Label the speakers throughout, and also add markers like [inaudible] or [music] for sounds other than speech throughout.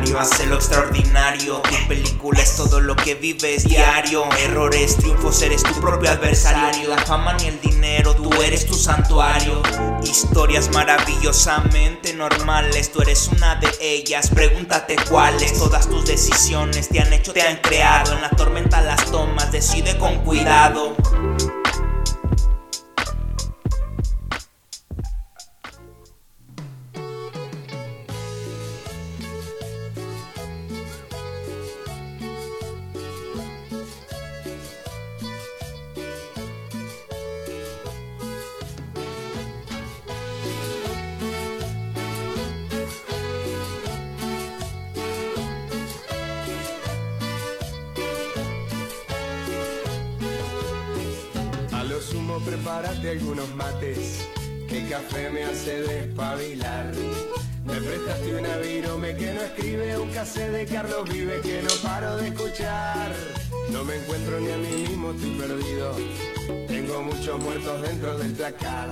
Speaker 1: ordinario hace lo extraordinario. Tu película es todo lo que vives diario. Errores, triunfos, eres tu propio adversario. La fama ni el dinero, tú eres tu santuario. Historias maravillosamente normales, tú eres una de ellas. Pregúntate cuáles. Todas tus decisiones te han hecho, te han creado. En la tormenta las tomas, decide con cuidado.
Speaker 2: Prepárate algunos mates, que café me hace despabilar. Me prestaste una virome que no escribe un cassette de Carlos Vive que no paro de escuchar. No me encuentro ni a mí mismo, estoy perdido. Tengo muchos muertos dentro del placar.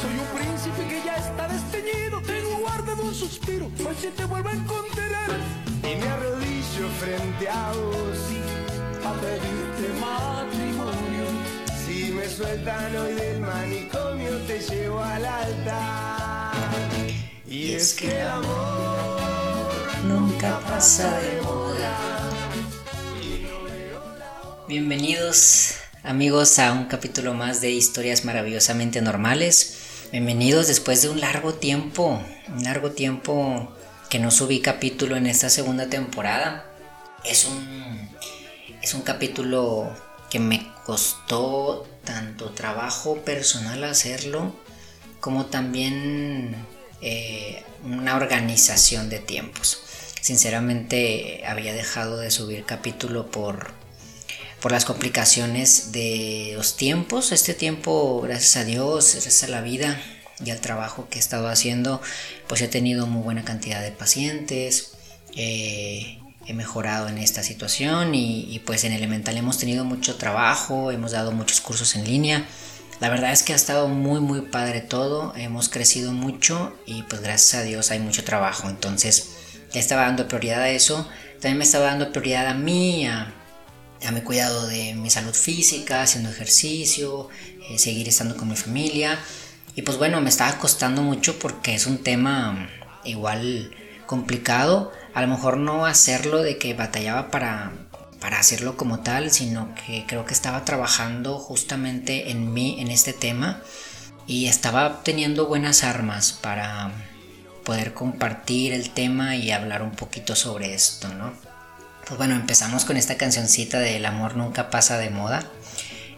Speaker 3: Soy un príncipe que ya está desteñido. Tengo guardado un suspiro, por si te vuelvo a encontrar.
Speaker 2: Y me arrodillo frente a vos
Speaker 3: a pedirte
Speaker 2: me sueltan hoy del manicomio te llevo al altar. Y es que el amor nunca pasa de moda.
Speaker 4: Bienvenidos amigos a un capítulo más de Historias Maravillosamente Normales. Bienvenidos después de un largo tiempo, un largo tiempo que no subí capítulo en esta segunda temporada. Es un, es un capítulo que me costó tanto trabajo personal hacerlo como también eh, una organización de tiempos. Sinceramente había dejado de subir capítulo por, por las complicaciones de los tiempos. Este tiempo, gracias a Dios, gracias a la vida y al trabajo que he estado haciendo, pues he tenido muy buena cantidad de pacientes. Eh, he mejorado en esta situación y, pues en Elemental hemos tenido mucho trabajo, hemos dado muchos cursos en línea. La verdad es que ha estado muy muy padre todo, hemos crecido mucho y pues gracias a Dios hay mucho trabajo. Entonces ya estaba dando prioridad a eso, también me estaba dando prioridad a mí, a, mi cuidado de mi salud física, haciendo ejercicio, eh, seguir estando con mi familia. Y pues bueno, me estaba costando mucho porque es un tema igual complicado a lo mejor no hacerlo de que batallaba para, para hacerlo como tal, sino que creo que estaba trabajando justamente en mí, en este tema, y estaba teniendo buenas armas para poder compartir el tema y hablar un poquito sobre esto, ¿no? Pues bueno, empezamos con esta cancioncita de El amor nunca pasa de moda.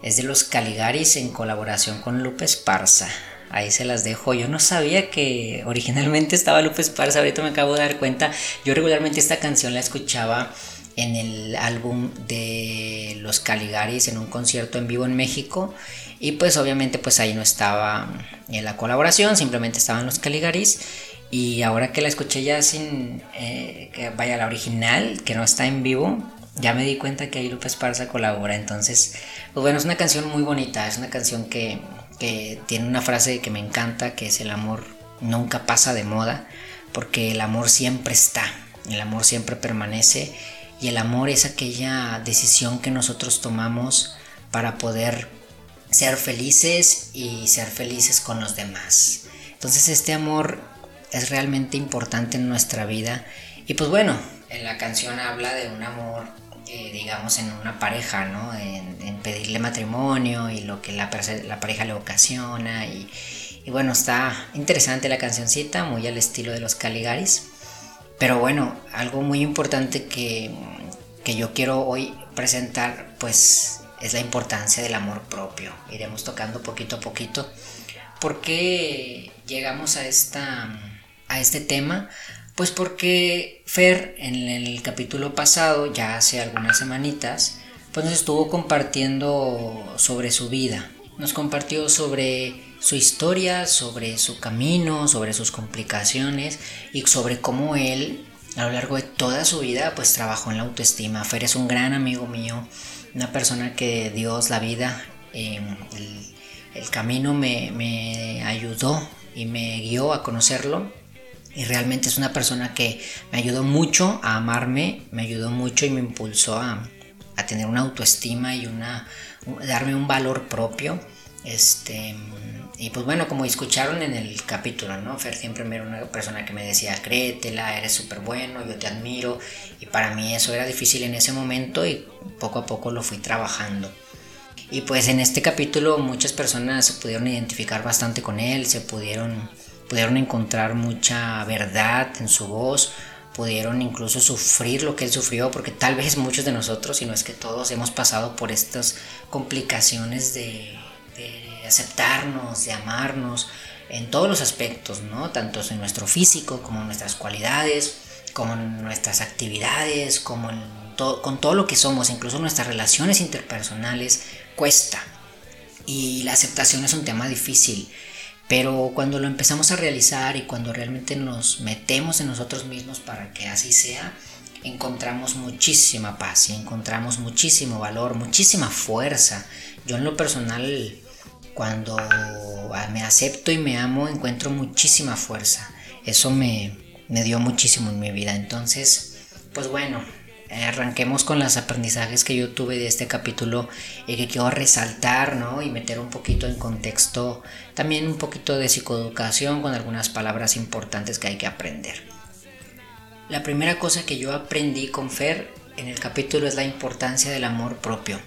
Speaker 4: Es de los Caligaris en colaboración con Lupe Esparza ahí se las dejo. Yo no sabía que originalmente estaba Lupe Esparza, ahorita me acabo de dar cuenta. Yo regularmente esta canción la escuchaba en el álbum de los Caligaris en un concierto en vivo en México y pues obviamente pues ahí no estaba en la colaboración, simplemente estaban los Caligaris y ahora que la escuché ya sin eh, que vaya la original, que no está en vivo, ya me di cuenta que ahí Lupe Esparza colabora, entonces pues bueno, es una canción muy bonita, es una canción que tiene una frase que me encanta, que es el amor nunca pasa de moda, porque el amor siempre está, el amor siempre permanece y el amor es aquella decisión que nosotros tomamos para poder ser felices y ser felices con los demás. Entonces este amor es realmente importante en nuestra vida y pues bueno, en la canción habla de un amor eh, digamos, en una pareja, ¿no? En, pedirle matrimonio y lo que la, la pareja le ocasiona. Y, bueno, está interesante la cancioncita, muy al estilo de los Caligaris. Pero bueno, algo muy importante que, que yo quiero hoy presentar, pues es la importancia del amor propio. Iremos tocando poquito a poquito. ¿Por qué llegamos a, esta, a este tema? Pues porque Fer en el capítulo pasado, ya hace algunas semanitas, pues nos estuvo compartiendo sobre su vida. Nos compartió sobre su historia, sobre su camino, sobre sus complicaciones y sobre cómo él a lo largo de toda su vida pues trabajó en la autoestima. Fer es un gran amigo mío, una persona que Dios, la vida, em, el, camino me, me ayudó y me guió a conocerlo Y realmente es una persona que me ayudó mucho a amarme, me ayudó mucho y me impulsó a, a tener una autoestima y una darme un valor propio. Este, y pues bueno, como escucharon en el capítulo, ¿no? Fer siempre era una persona que me decía, créetela, eres súper bueno, yo te admiro. Y para mí eso era difícil en ese momento y poco a poco lo fui trabajando. Y pues en este capítulo muchas personas se pudieron identificar bastante con él, se pudieron, pudieron encontrar mucha verdad en su voz, pudieron incluso sufrir lo que él sufrió, porque tal vez muchos de nosotros, si no es que todos, hemos pasado por estas complicaciones de, aceptarnos, de amarnos, en todos los aspectos, ¿no? Tanto en nuestro físico como en nuestras cualidades, como en nuestras actividades, como con todo lo que somos, incluso nuestras relaciones interpersonales, cuesta. Y la aceptación es un tema difícil. Pero cuando lo empezamos a realizar y cuando realmente nos metemos en nosotros mismos para que así sea, encontramos muchísima paz y encontramos muchísimo valor, muchísima fuerza. Yo en lo personal, cuando me acepto y me amo, encuentro muchísima fuerza. Eso me, me dio muchísimo en mi vida. Entonces, pues bueno, arranquemos con los aprendizajes que yo tuve de este capítulo y que quiero resaltar, ¿no? Y meter un poquito en contexto, también un poquito de psicoeducación con algunas palabras importantes que hay que aprender. La primera cosa que yo aprendí con Fer en el capítulo es la importancia del amor propio.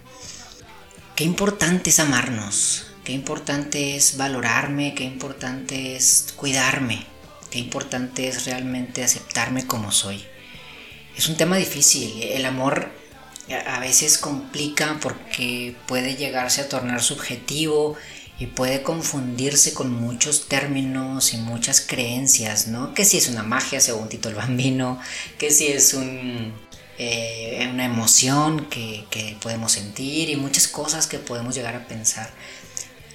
Speaker 4: Qué importante es amarnos, qué importante es valorarme, qué importante es cuidarme, qué importante es realmente aceptarme como soy es un tema difícil. El amor a veces complica porque puede llegarse a tornar subjetivo y puede confundirse con muchos términos y muchas creencias, ¿no? Que si es una magia según Tito el Bambino, que si es eh, una emoción que, que podemos sentir y muchas cosas que podemos llegar a pensar.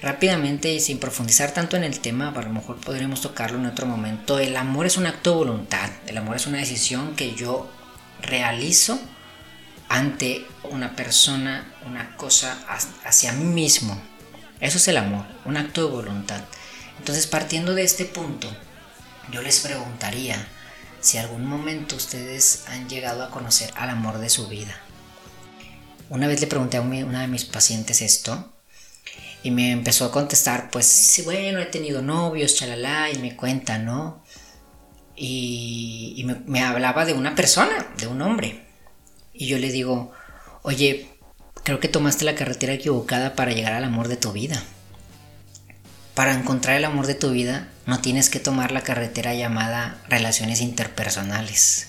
Speaker 4: Rápidamente y sin profundizar tanto en el tema, a lo mejor podremos tocarlo en otro momento, el amor es un acto de voluntad, el amor es una decisión que yo realizo ante una persona, una cosa hacia mí mismo. Eso es el amor, un acto de voluntad. Entonces, partiendo de este punto, yo les preguntaría si algún momento ustedes han llegado a conocer al amor de su vida. Una vez le pregunté a una de mis pacientes esto y me empezó a contestar, pues sí, bueno, he tenido novios, chalala, y me cuenta, ¿no? Y, me, hablaba de una persona, de un hombre. Y yo le digo, oye, creo que tomaste la carretera equivocada para llegar al amor de tu vida. Para encontrar el amor de tu vida no tienes que tomar la carretera llamada relaciones interpersonales.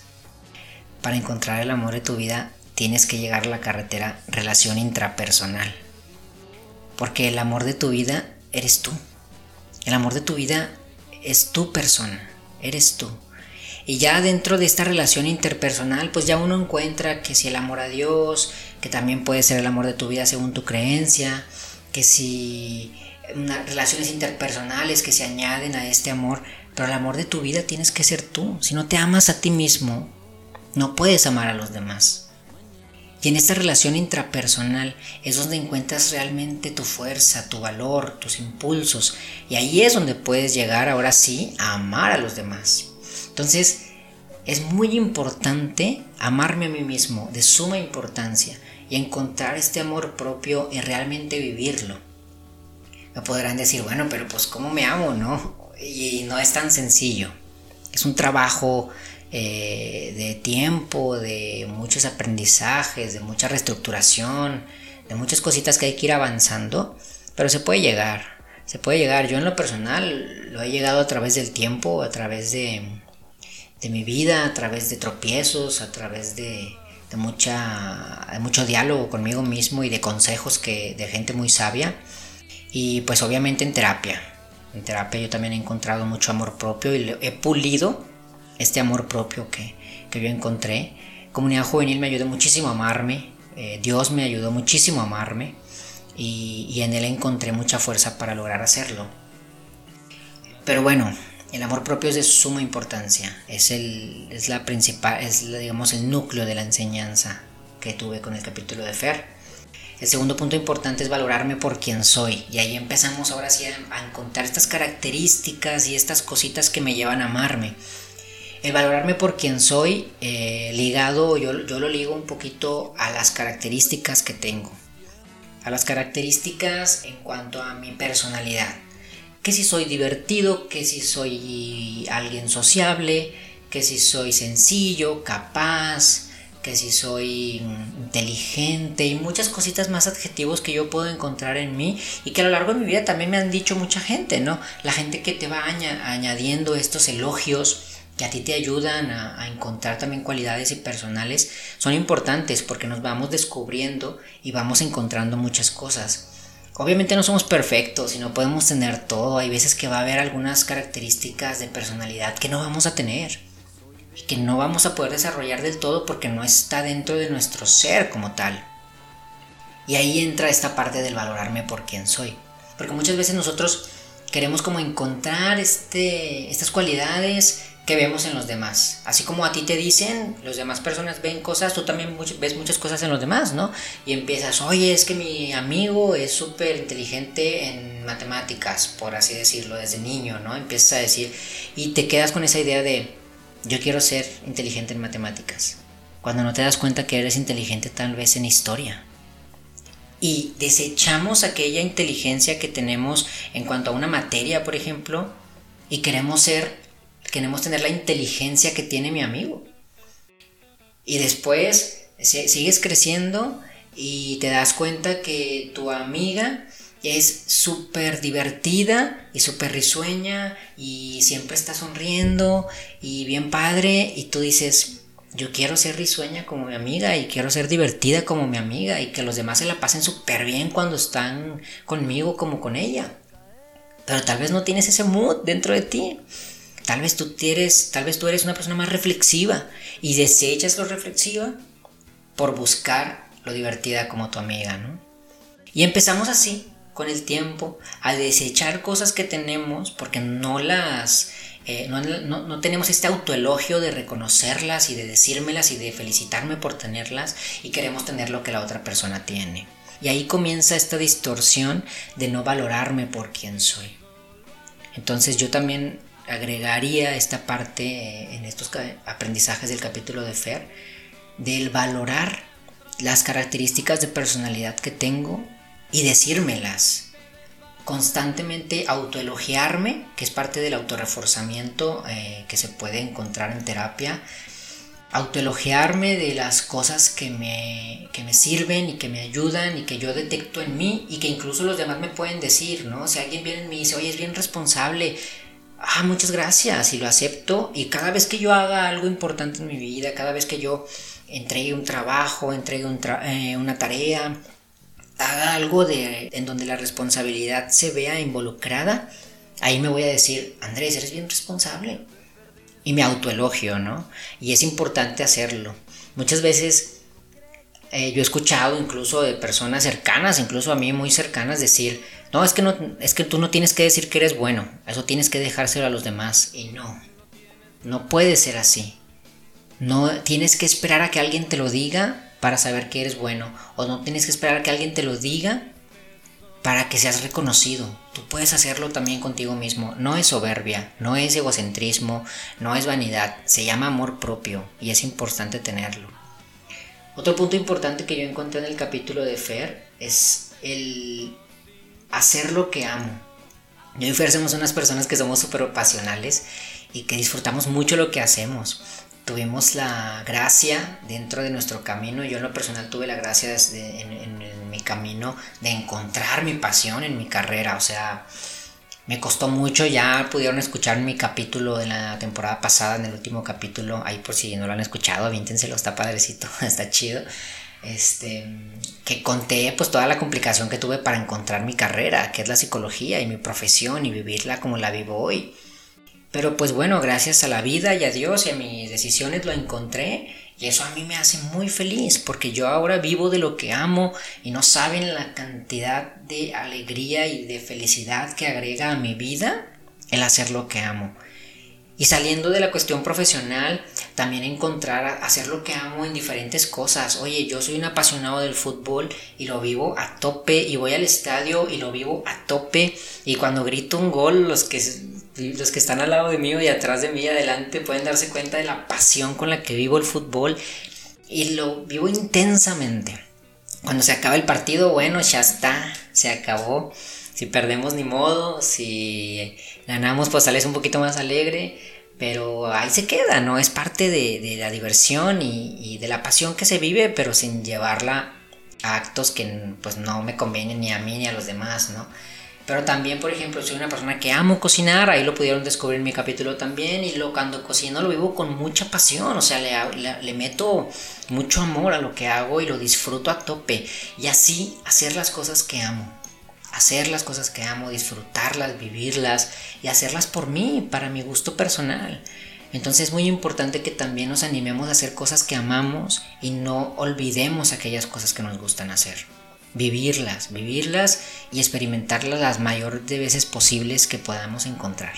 Speaker 4: Para encontrar el amor de tu vida tienes que llegar a la carretera relación intrapersonal. Porque el amor de tu vida eres tú. El amor de tu vida es tu persona eres tú. Y ya dentro de esta relación interpersonal, pues ya uno encuentra que si el amor a Dios, que también puede ser el amor de tu vida según tu creencia, que si relaciones interpersonales que se añaden a este amor, pero el amor de tu vida tienes que ser tú. Si no te amas a ti mismo, no puedes amar a los demás. Y en esta relación intrapersonal es donde encuentras realmente tu fuerza, tu valor, tus impulsos. Y ahí es donde puedes llegar ahora sí a amar a los demás. Entonces, es muy importante amarme a mí mismo, de suma importancia, y encontrar este amor propio y realmente vivirlo. Me podrán decir, bueno, pero pues ¿cómo me amo? No, y no es tan sencillo. Es un trabajo eh, de tiempo, de muchos aprendizajes, de mucha reestructuración, de muchas cositas que hay que ir avanzando, pero se puede llegar, se puede llegar. Yo en lo personal lo he llegado a través del tiempo, a través de, de mi vida, a través de tropiezos, a través de, de, mucha, de mucho diálogo conmigo mismo y de consejos que, de gente muy sabia. Y pues obviamente en terapia. En terapia yo también he encontrado mucho amor propio y he pulido este amor propio que, yo encontré. Comunidad juvenil me ayudó muchísimo a amarme, eh, Dios me ayudó muchísimo a amarme y, en él encontré mucha fuerza para lograr hacerlo. Pero bueno, el amor propio es de suma importancia, es, el, es la principal, es digamos el núcleo de la enseñanza que tuve con el capítulo de Fer. El segundo punto importante es valorarme por quien soy. Y ahí empezamos ahora sí a, a encontrar estas características y estas cositas que me llevan a amarme. El valorarme por quien soy, eh, ligado, yo, yo lo ligo un poquito a las características que tengo. A las características en cuanto a mi personalidad. Que si soy divertido, que si soy alguien sociable, que si soy sencillo, capaz, que si soy inteligente y muchas cositas más adjetivos que yo puedo encontrar en mí y que a lo largo de mi vida también me han dicho mucha gente, ¿no? La gente que te va añadiendo estos elogios que a ti te ayudan a, encontrar también cualidades y personales son importantes porque nos vamos descubriendo y vamos encontrando muchas cosas. Obviamente no somos perfectos y no podemos tener todo. Hay veces que va a haber algunas características de personalidad que no vamos a tener y que no vamos a poder desarrollar del todo porque no está dentro de nuestro ser como tal. Y ahí entra esta parte del valorarme por quien soy. Porque muchas veces nosotros queremos como encontrar este, estas cualidades que vemos en los demás. Así como a ti te dicen, los demás personas ven cosas, tú también ves muchas cosas en los demás, ¿no? Y empiezas, oye, es que mi amigo es súper inteligente en matemáticas, por así decirlo, desde niño, ¿no? Empiezas a decir, y te quedas con esa idea de, yo quiero ser inteligente en matemáticas, cuando no te das cuenta que eres inteligente tal vez en historia. Y desechamos aquella inteligencia que tenemos en cuanto a una materia, por ejemplo, y queremos ser, queremos tener la inteligencia que tiene mi amigo. Y después sigues creciendo y te das cuenta que tu amiga es súper divertida y súper risueña y siempre está sonriendo y bien padre y tú dices, yo quiero ser risueña como mi amiga y quiero ser divertida como mi amiga y que los demás se la pasen súper bien cuando están conmigo como con ella. Pero tal vez no tienes ese mood dentro de ti. Tal vez tú eres, tal vez tú eres una persona más reflexiva y desechas lo reflexiva por buscar lo divertida como tu amiga, ¿no? Y empezamos así, con el tiempo a desechar cosas que tenemos porque no las eh, no, tenemos este autoelogio de reconocerlas y de decírmelas y de felicitarme por tenerlas y queremos tener lo que la otra persona tiene. Y ahí comienza esta distorsión de no valorarme por quien soy. Entonces yo también agregaría esta parte eh, en estos aprendizajes del capítulo de Fer, del valorar las características de personalidad que tengo y decírmelas. Constantemente autoelogiarme, que es parte del autorreforzamiento eh, que se puede encontrar en terapia. Autoelogiarme de las cosas que me, que me sirven y que me ayudan y que yo detecto en mí y que incluso los demás me pueden decir, ¿no? Si alguien viene y me dice, oye, es bien responsable, ah, muchas gracias y lo acepto y cada vez que yo haga algo importante en mi vida, cada vez que yo entregue un trabajo, entregue eh, una tarea, haga algo de, en donde la responsabilidad se vea involucrada, ahí me voy a decir, Andrés, eres bien responsable. Y me autoelogio, ¿no? Y es importante hacerlo. Muchas veces eh, yo he escuchado incluso de personas cercanas, incluso a mí muy cercanas, decir, no, es que no, es que tú no tienes que decir que eres bueno, eso tienes que dejárselo a los demás. Y no, no puede ser así. No tienes que esperar a que alguien te lo diga para saber que eres bueno. O no tienes que esperar a que alguien te lo diga para que seas reconocido. Tú puedes hacerlo también contigo mismo. No es soberbia, no es egocentrismo, no es vanidad. Se llama amor propio y es importante tenerlo. Otro punto importante que yo encontré en el capítulo de Fer es el hacer lo que amo. Yo y Fer somos unas personas que somos súper pasionales y que disfrutamos mucho lo que hacemos tuvimos la gracia dentro de nuestro camino, yo en lo personal tuve la gracia en, mi camino de encontrar mi pasión en mi carrera, o sea, me costó mucho, ya pudieron escuchar mi capítulo de la temporada pasada, en el último capítulo, ahí por si no lo han escuchado, aviéntenselo, está padrecito, [laughs] está chido. Este, que conté pues toda la complicación que tuve para encontrar mi carrera, que es la psicología y mi profesión y vivirla como la vivo hoy. Pero pues bueno, gracias a la vida y a Dios y a mis decisiones lo encontré y eso a mí me hace muy feliz porque yo ahora vivo de lo que amo y no saben la cantidad de alegría y de felicidad que agrega a mi vida el hacer lo que amo. Y saliendo de la cuestión profesional, también encontrar hacer lo que amo en diferentes cosas. Oye, yo soy un apasionado del fútbol y lo vivo a tope y voy al estadio y lo vivo a tope y cuando grito un gol, los que los que están al lado de mí y atrás de mí y adelante pueden darse cuenta de la pasión con la que vivo el fútbol y lo vivo intensamente. Cuando se acaba el partido, bueno, ya está, se acabó. Si perdemos ni modo, si ganamos pues sales un poquito más alegre, pero ahí se queda, ¿no? Es parte de, la diversión y, de la pasión que se vive, pero sin llevarla a actos que pues no me convienen ni a mí ni a los demás, ¿no? Pero también, por ejemplo, soy una persona que amo cocinar, ahí lo pudieron descubrir mi capítulo también, y lo, cuando cocino lo vivo con mucha pasión, o sea, le, le, meto mucho amor a lo que hago y lo disfruto a tope, y así hacer las cosas que amo, hacer las cosas que amo, disfrutarlas, vivirlas y hacerlas por mí, para mi gusto personal. Entonces es muy importante que también nos animemos a hacer cosas que amamos y no olvidemos aquellas cosas que nos gustan hacer vivirlas, vivirlas y experimentarlas las mayores de veces posibles que podamos encontrar.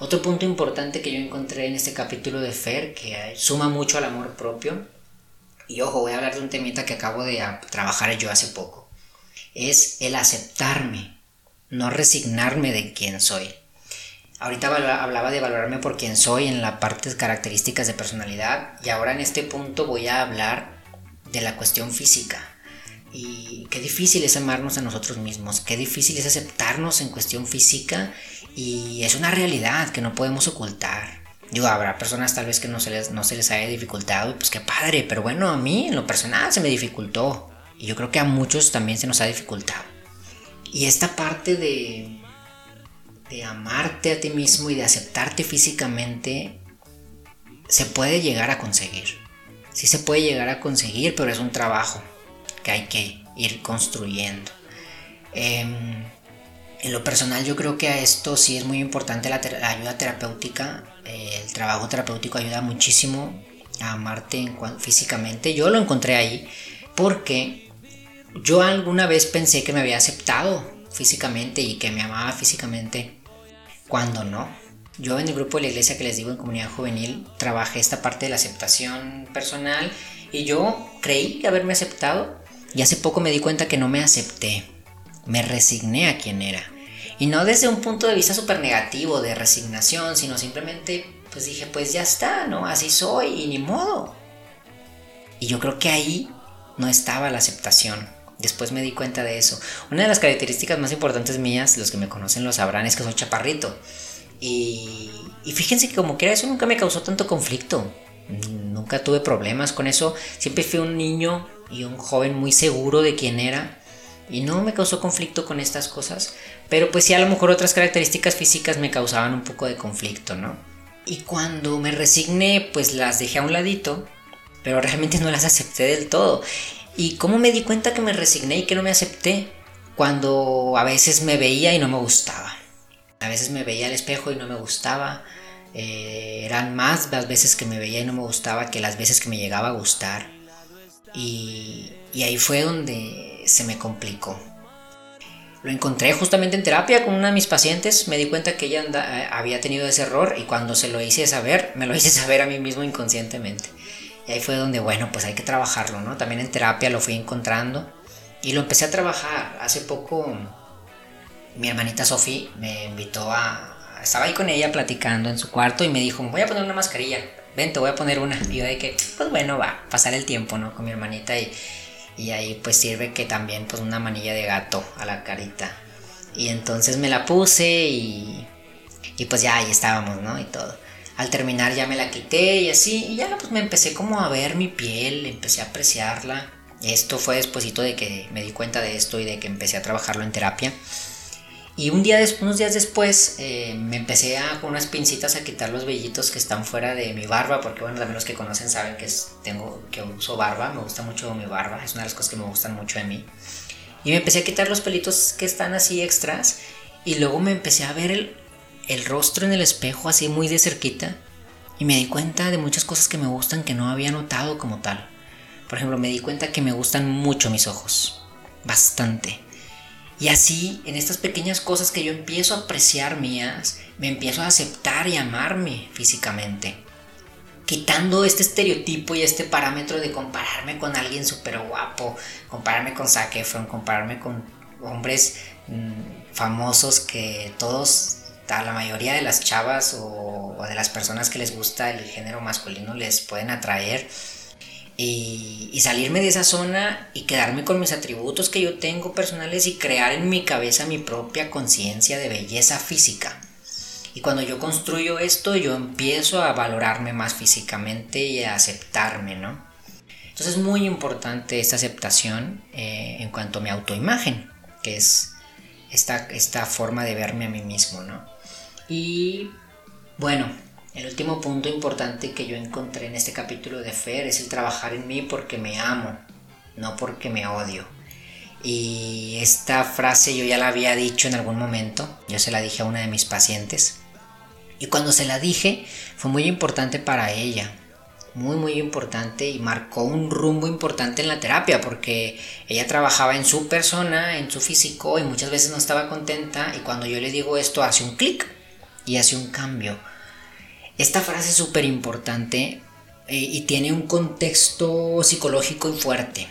Speaker 4: Otro punto importante que yo encontré en este capítulo de Fer, que suma mucho al amor propio, y ojo, voy a hablar de un temita que acabo de trabajar yo hace poco, es el aceptarme, no resignarme de quién soy. Ahorita hablaba de valorarme por quién soy en la parte de características de personalidad y ahora en este punto voy a hablar de la cuestión física. Y qué difícil es amarnos a nosotros mismos, qué difícil es aceptarnos en cuestión física y es una realidad que no podemos ocultar. Yo, habrá personas tal vez que no se les, no se les haya dificultado, pues qué padre, pero bueno, a mí en lo personal se me dificultó y yo creo que a muchos también se nos ha dificultado. Y esta parte de, de amarte a ti mismo y de aceptarte físicamente se puede llegar a conseguir. Sí se puede llegar a conseguir, pero es un trabajo que hay que ir construyendo. Em, en lo personal yo creo que a esto sí es muy importante la, ayuda terapéutica. el trabajo terapéutico ayuda muchísimo a amarte físicamente. Yo lo encontré ahí porque yo alguna vez pensé que me había aceptado físicamente y que me amaba físicamente cuando no. Yo en el grupo de la iglesia que les digo en comunidad juvenil trabajé esta parte de la aceptación personal y yo creí haberme aceptado y hace poco me di cuenta que no me acepté, me resigné a quien era. Y no desde un punto de vista súper negativo de resignación, sino simplemente pues dije, pues ya está, ¿no? Así soy y ni modo. Y yo creo que ahí no estaba la aceptación. Después me di cuenta de eso. Una de las características más importantes mías, los que me conocen lo sabrán, es que soy chaparrito. Y, y fíjense que como que eso nunca me causó tanto conflicto. Nunca tuve problemas con eso. Siempre fui un niño y un joven muy seguro de quién era y no me causó conflicto con estas cosas, pero pues sí a lo mejor otras características físicas me causaban un poco de conflicto, ¿no? Y cuando me resigné, pues las dejé a un ladito, pero [laughs] realmente no las acepté del todo. ¿Y cómo me di cuenta que me resigné y que no me acepté? Cuando a veces me veía y no me gustaba. A veces me veía al espejo y no me gustaba. Eh, eran más las veces que me veía y no me gustaba que las veces que me llegaba a gustar. Y, ahí fue donde se me complicó. Lo encontré justamente en terapia con una de mis pacientes, me di cuenta que ella eh, había tenido ese error y cuando se lo hice saber, me lo hice saber a mí mismo inconscientemente. Y ahí fue donde, bueno, pues hay que trabajarlo, ¿no? También en terapia lo fui encontrando y lo empecé a trabajar. Hace poco mi hermanita Sofía me invitó a... Estaba ahí con ella platicando en su cuarto y me dijo, voy a poner una mascarilla ven, te voy a poner una. Y yo de que, pues bueno, va, pasar el tiempo, ¿no? Con mi hermanita y, y ahí pues sirve que también pues una manilla de gato a la carita. Y entonces me la puse y, y pues ya ahí estábamos, ¿no? Y todo. Al terminar ya me la quité y así, y ya pues me empecé como a ver mi piel, empecé a apreciarla. Esto fue despuesito de que me di cuenta de esto y de que empecé a trabajarlo en terapia. Y un día unos días después eh, me empecé a, con unas pincitas a quitar los vellitos que están fuera de mi barba, porque bueno, también los que conocen saben que, tengo, que uso barba, me gusta mucho mi barba, es una de las cosas que me gustan mucho de mí. Y me empecé a quitar los pelitos que están así extras y luego me empecé a ver el, el rostro en el espejo así muy de cerquita y me di cuenta de muchas cosas que me gustan que no había notado como tal. Por ejemplo, me di cuenta que me gustan mucho mis ojos, bastante Y así, en estas pequeñas cosas que yo empiezo a apreciar mías, me empiezo a aceptar y amarme físicamente. Quitando este estereotipo y este parámetro de compararme con alguien súper guapo, compararme con Zac Efron, compararme con hombres mm, famosos que todos, la mayoría de las chavas o, o de las personas que les gusta el género masculino les pueden atraer y, salirme de esa zona y quedarme con mis atributos que yo tengo personales y crear en mi cabeza mi propia conciencia de belleza física. Y cuando yo construyo esto, yo empiezo a valorarme más físicamente y a aceptarme, ¿no? Entonces es muy importante esta aceptación eh, en cuanto a mi autoimagen, que es esta, esta forma de verme a mí mismo, ¿no? Y bueno, el último punto importante que yo encontré en este capítulo de Fer es el trabajar en mí porque me amo, no porque me odio. Y esta frase yo ya la había dicho en algún momento, yo se la dije a una de mis pacientes. Y cuando se la dije fue muy importante para ella, muy muy importante y marcó un rumbo importante en la terapia porque ella trabajaba en su persona, en su físico y muchas veces no estaba contenta y cuando yo le digo esto hace un clic y hace un cambio esta frase es súper importante eh, y tiene un contexto psicológico y fuerte.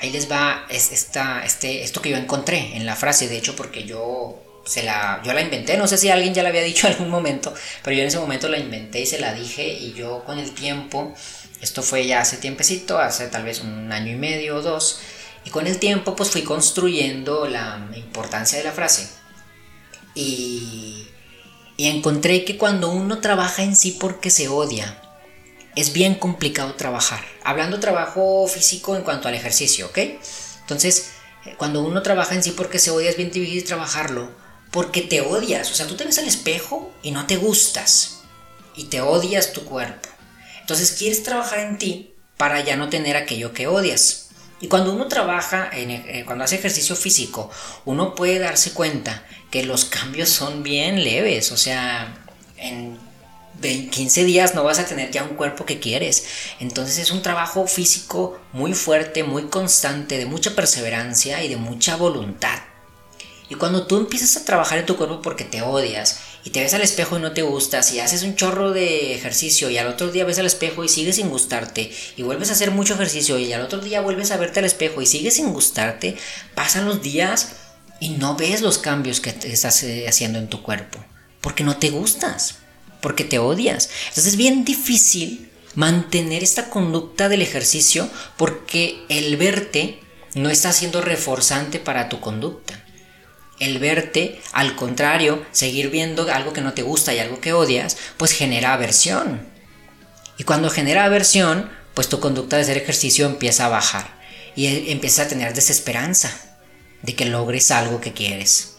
Speaker 4: Ahí les va esta, este, esto que yo encontré en la frase, de hecho, porque yo, se la, yo la inventé, no sé si alguien ya la había dicho en algún momento, pero yo en ese momento la inventé y se la dije y yo con el tiempo, esto fue ya hace tiempecito, hace tal vez un año y medio o dos, y con el tiempo pues fui construyendo la importancia de la frase. Y y encontré que cuando uno trabaja en sí porque se odia, es bien complicado trabajar. Hablando trabajo físico en cuanto al ejercicio, ¿ok? Entonces, cuando uno trabaja en sí porque se odia, es bien difícil trabajarlo porque te odias. O sea, tú te ves al espejo y no te gustas y te odias tu cuerpo. Entonces, quieres trabajar en ti para ya no tener aquello que odias. Y cuando uno trabaja, en, eh, cuando hace ejercicio físico, uno puede darse cuenta que los cambios son bien leves, o sea, en 15 días no vas a tener ya un cuerpo que quieres. Entonces es un trabajo físico muy fuerte, muy constante, de mucha perseverancia y de mucha voluntad. Y cuando tú empiezas a trabajar en tu cuerpo porque te odias y te ves al espejo y no te gustas y haces un chorro de ejercicio y al otro día ves al espejo y sigues sin gustarte y vuelves a hacer mucho ejercicio y al otro día vuelves a verte al espejo y sigues sin gustarte, pasan los días y no ves los cambios que estás eh, haciendo en tu cuerpo, porque no te gustas, porque te odias. Entonces es bien difícil mantener esta conducta del ejercicio porque el verte no está siendo reforzante para tu conducta. El verte, al contrario, seguir viendo algo que no te gusta y algo que odias, pues genera aversión. Y cuando genera aversión, pues tu conducta de hacer ejercicio empieza a bajar y eh, empieza a tener desesperanza de que logres algo que quieres.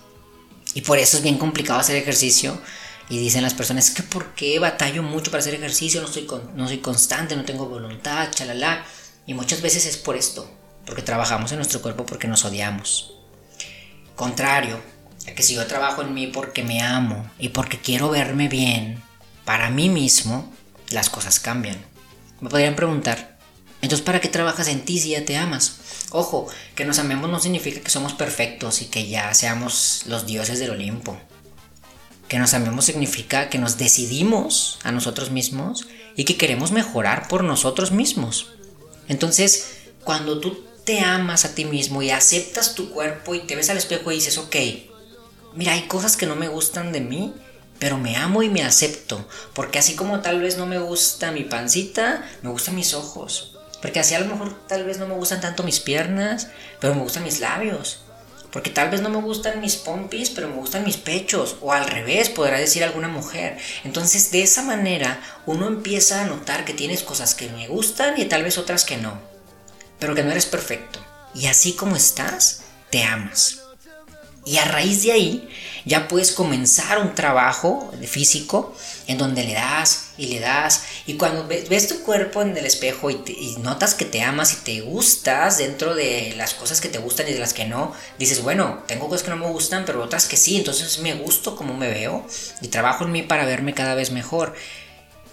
Speaker 4: Y por eso es bien complicado hacer ejercicio. Y dicen las personas, que por qué batallo mucho para hacer ejercicio, no soy, no soy constante, no tengo voluntad, chalala. Y muchas veces es por esto, porque trabajamos en nuestro cuerpo porque nos odiamos. Contrario, que si yo trabajo en mí porque me amo y porque quiero verme bien para mí mismo, las cosas cambian. Me podrían preguntar, entonces ¿para qué trabajas en ti si ya te amas? Ojo, que nos amemos no significa que somos perfectos y que ya seamos los dioses del Olimpo. Que nos amemos significa que nos decidimos a nosotros mismos y que queremos mejorar por nosotros mismos. Entonces, cuando tú te amas a ti mismo y aceptas tu cuerpo y te ves al espejo y dices, ok, mira, hay cosas que no me gustan de mí, pero me amo y me acepto, porque así como tal vez no me gusta mi pancita, me gustan mis ojos, porque así a lo mejor tal vez no me gustan tanto mis piernas, pero me gustan mis labios. Porque tal vez no me gustan mis pompis, pero me gustan mis pechos. O al revés, podrá decir alguna mujer. Entonces de esa manera uno empieza a notar que tienes cosas que me gustan y tal vez otras que no. Pero que no eres perfecto. Y así como estás, te amas. Y a raíz de ahí ya puedes comenzar un trabajo físico en donde le das y le das. Y cuando ves tu cuerpo en el espejo y, notas que te amas y te gustas dentro de las cosas que te gustan y de las que no, dices, bueno, tengo cosas que no me gustan, pero otras que sí. Entonces me gusto como me veo y trabajo en mí para verme cada vez mejor.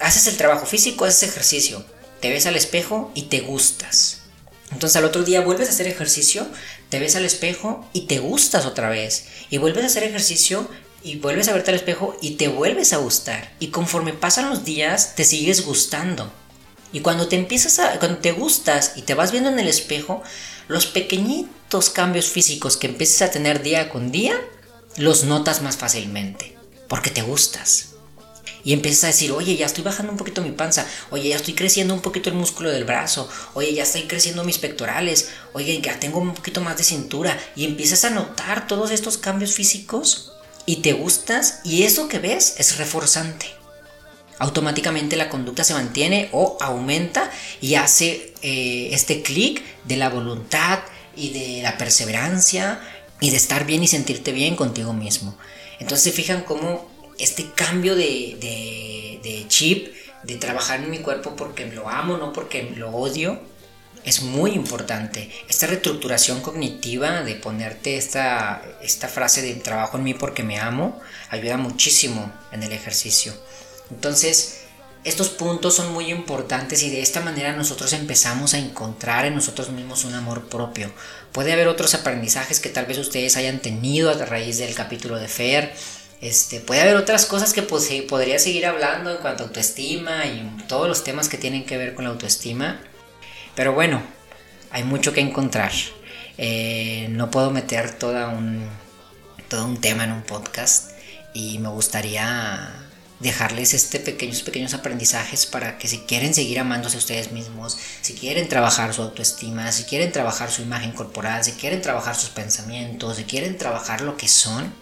Speaker 4: Haces el trabajo físico, haces ejercicio, te ves al espejo y te gustas. Entonces al otro día vuelves a hacer ejercicio, te ves al espejo y te gustas otra vez. Y vuelves a hacer ejercicio y vuelves a verte al espejo y te vuelves a gustar. Y conforme pasan los días, te sigues gustando. Y cuando te empiezas a, cuando te gustas y te vas viendo en el espejo, los pequeñitos cambios físicos que empieces a tener día con día, los notas más fácilmente, porque te gustas. Y empiezas a decir, oye, ya estoy bajando un poquito mi panza, oye, ya estoy creciendo un poquito el músculo del brazo, oye, ya estoy creciendo mis pectorales, oye, ya tengo un poquito más de cintura. Y empiezas a notar todos estos cambios físicos y te gustas y eso que ves es reforzante. Automáticamente la conducta se mantiene o aumenta y hace eh, este clic de la voluntad y de la perseverancia y de estar bien y sentirte bien contigo mismo. Entonces se fijan cómo este cambio de, chip, de trabajar en mi cuerpo porque lo amo, no porque lo odio, es muy importante. Esta reestructuración cognitiva de ponerte esta, esta frase de trabajo en mí porque me amo, ayuda muchísimo en el ejercicio. Entonces, estos puntos son muy importantes y de esta manera nosotros empezamos a encontrar en nosotros mismos un amor propio. Puede haber otros aprendizajes que tal vez ustedes hayan tenido a raíz del capítulo de Fer, este, puede haber otras cosas que pues, podría seguir hablando en cuanto a autoestima y todos los temas que tienen que ver con la autoestima. Pero bueno, hay mucho que encontrar. Eh, no puedo meter un, todo un tema en un podcast y me gustaría dejarles este pequeños pequeños aprendizajes para que si quieren seguir amándose ustedes mismos, si quieren trabajar su autoestima, si quieren trabajar su imagen corporal, si quieren trabajar sus pensamientos, si quieren trabajar lo que son,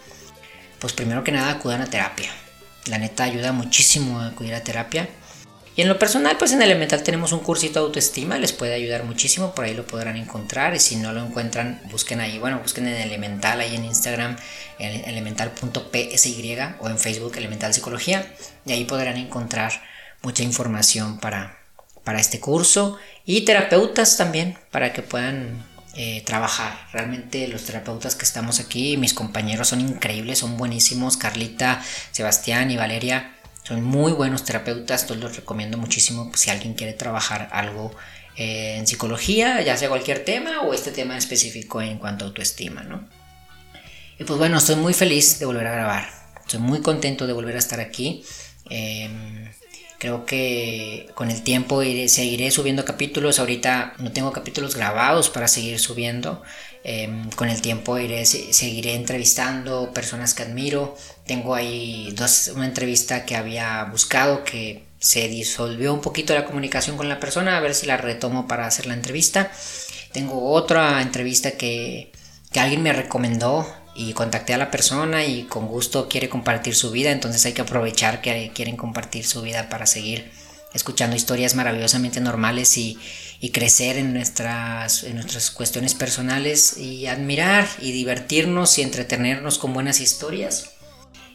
Speaker 4: pues primero que nada acudan a terapia. La neta ayuda muchísimo a acudir a terapia. Y en lo personal, pues en Elemental tenemos un cursito de autoestima, les puede ayudar muchísimo, por ahí lo podrán encontrar. Y si no lo encuentran, busquen ahí, bueno, busquen en Elemental, ahí en Instagram, elemental.psy o en Facebook Elemental Psicología. Y ahí podrán encontrar mucha información para, para este curso y terapeutas también, para que puedan eh, trabajar. Realmente los terapeutas que estamos aquí, mis compañeros son increíbles, son buenísimos. Carlita, Sebastián y Valeria son muy buenos terapeutas. Yo los recomiendo muchísimo si alguien quiere trabajar algo eh, en psicología, ya sea cualquier tema o este tema específico en cuanto a autoestima, ¿no? Y pues bueno, estoy muy feliz de volver a grabar. Estoy muy contento de volver a estar aquí. Em, Creo que con el tiempo seguiré subiendo capítulos. Ahorita no tengo capítulos grabados para seguir subiendo. Em, con el tiempo iré, seguiré entrevistando personas que admiro. Tengo ahí dos, una entrevista que había buscado que se disolvió un poquito la comunicación con la persona. A ver si la retomo para hacer la entrevista. Tengo otra entrevista que, que alguien me recomendó y contacté a la persona y con gusto quiere compartir su vida, entonces hay que aprovechar que quieren compartir su vida para seguir escuchando historias maravillosamente normales y, crecer en nuestras, en nuestras cuestiones personales y admirar y divertirnos y entretenernos con buenas historias.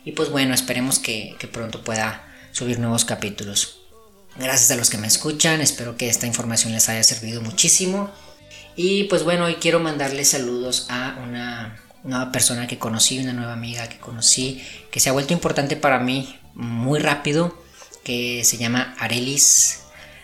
Speaker 4: Y pues bueno, esperemos que, que pronto pueda subir nuevos capítulos. Gracias a los que me escuchan, espero que esta información les haya servido muchísimo. Y pues bueno, hoy quiero mandarles saludos a una nueva persona que conocí, una nueva amiga que conocí, que se ha vuelto importante para mí muy rápido, que se llama Arelis.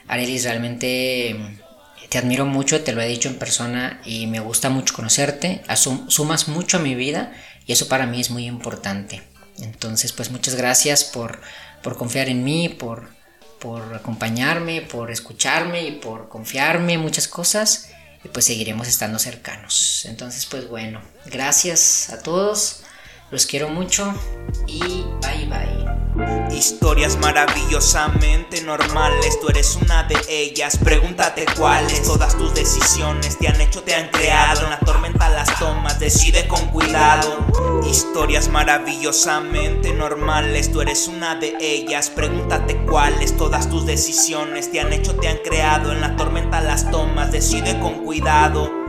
Speaker 4: Arelis, realmente mm, te admiro mucho, te lo he dicho en persona y me gusta mucho conocerte, sumas mucho a mi vida y eso para mí es muy importante. Entonces, pues muchas gracias por, por confiar en mí, por, por acompañarme, por escucharme y por confiarme muchas cosas pues seguiremos estando cercanos. Entonces pues bueno, gracias a todos, los quiero mucho y bye bye.
Speaker 1: Historias maravillosamente normales, tú eres una de ellas, pregúntate cuáles. Todas tus decisiones te han hecho, te han creado. En la tormenta las tomas, decide con cuidado. Historias maravillosamente normales, tú eres una de ellas, pregúntate cuáles. Todas tus decisiones te han hecho, te han creado. En la tormenta las tomas, decide con cuidado.